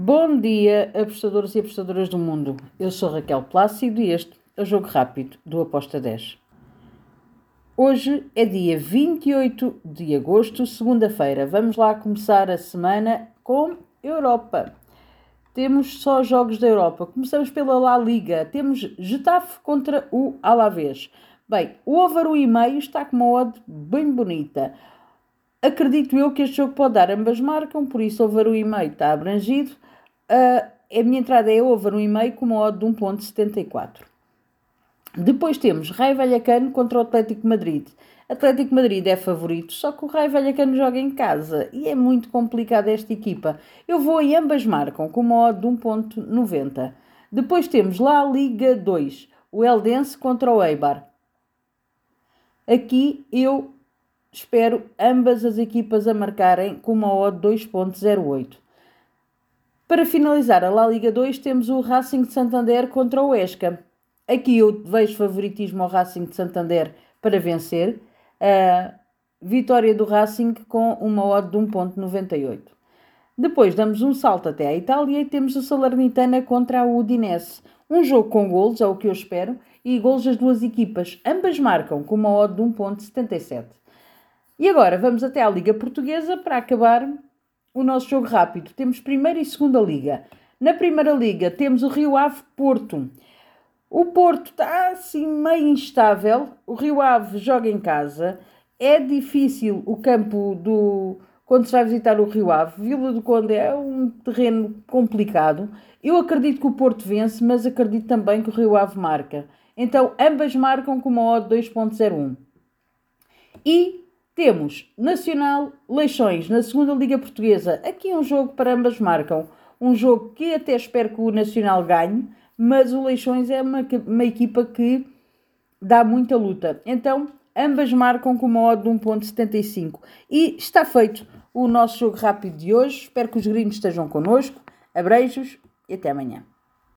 Bom dia, apostadores e apostadoras do mundo. Eu sou Raquel Plácido e este é o Jogo Rápido do Aposta 10. Hoje é dia 28 de agosto, segunda-feira. Vamos lá começar a semana com Europa. Temos só jogos da Europa. Começamos pela La Liga. Temos Getafe contra o Alavés. Bem, o over 1,5 está com uma odd bem bonita. Acredito eu que este jogo pode dar, ambas marcam, por isso over 1,5 está abrangido. Uh, a minha entrada é over 1,5 com uma odd de 1,74. Depois temos Raio Vallecano contra o Atlético Madrid. Atlético Madrid é favorito, só que o Raio Vallecano joga em casa e é muito complicado esta equipa. Eu vou e ambas marcam com uma odd de 1.90. Depois temos lá a Liga 2, o Eldense contra o Eibar. Aqui eu espero ambas as equipas a marcarem com uma odd 2.08. Para finalizar a La Liga 2 temos o Racing de Santander contra o Esca. Aqui eu vejo favoritismo ao Racing de Santander para vencer. A vitória do Racing com uma odd de 1.98. Depois damos um salto até a Itália e temos o Salernitana contra a Udinese. Um jogo com golos, é o que eu espero, e golos das duas equipas. Ambas marcam com uma odd de 1.77. E agora vamos até à Liga Portuguesa para acabar o nosso jogo rápido. Temos primeira e segunda liga. Na primeira liga temos o Rio Ave Porto. O Porto está assim meio instável. O Rio Ave joga em casa. É difícil o campo do. Quando se vai visitar o Rio Ave, Vila do Conde é um terreno complicado. Eu acredito que o Porto vence, mas acredito também que o Rio Ave marca. Então, ambas marcam com uma odd 2.01. E temos Nacional Leixões na segunda Liga Portuguesa. Aqui um jogo para ambas marcam. Um jogo que até espero que o Nacional ganhe, mas o Leixões é uma, uma equipa que dá muita luta. Então, ambas marcam com uma odd de 1.75. E está feito o nosso jogo rápido de hoje. Espero que os gringos estejam connosco. Abreijos e até amanhã.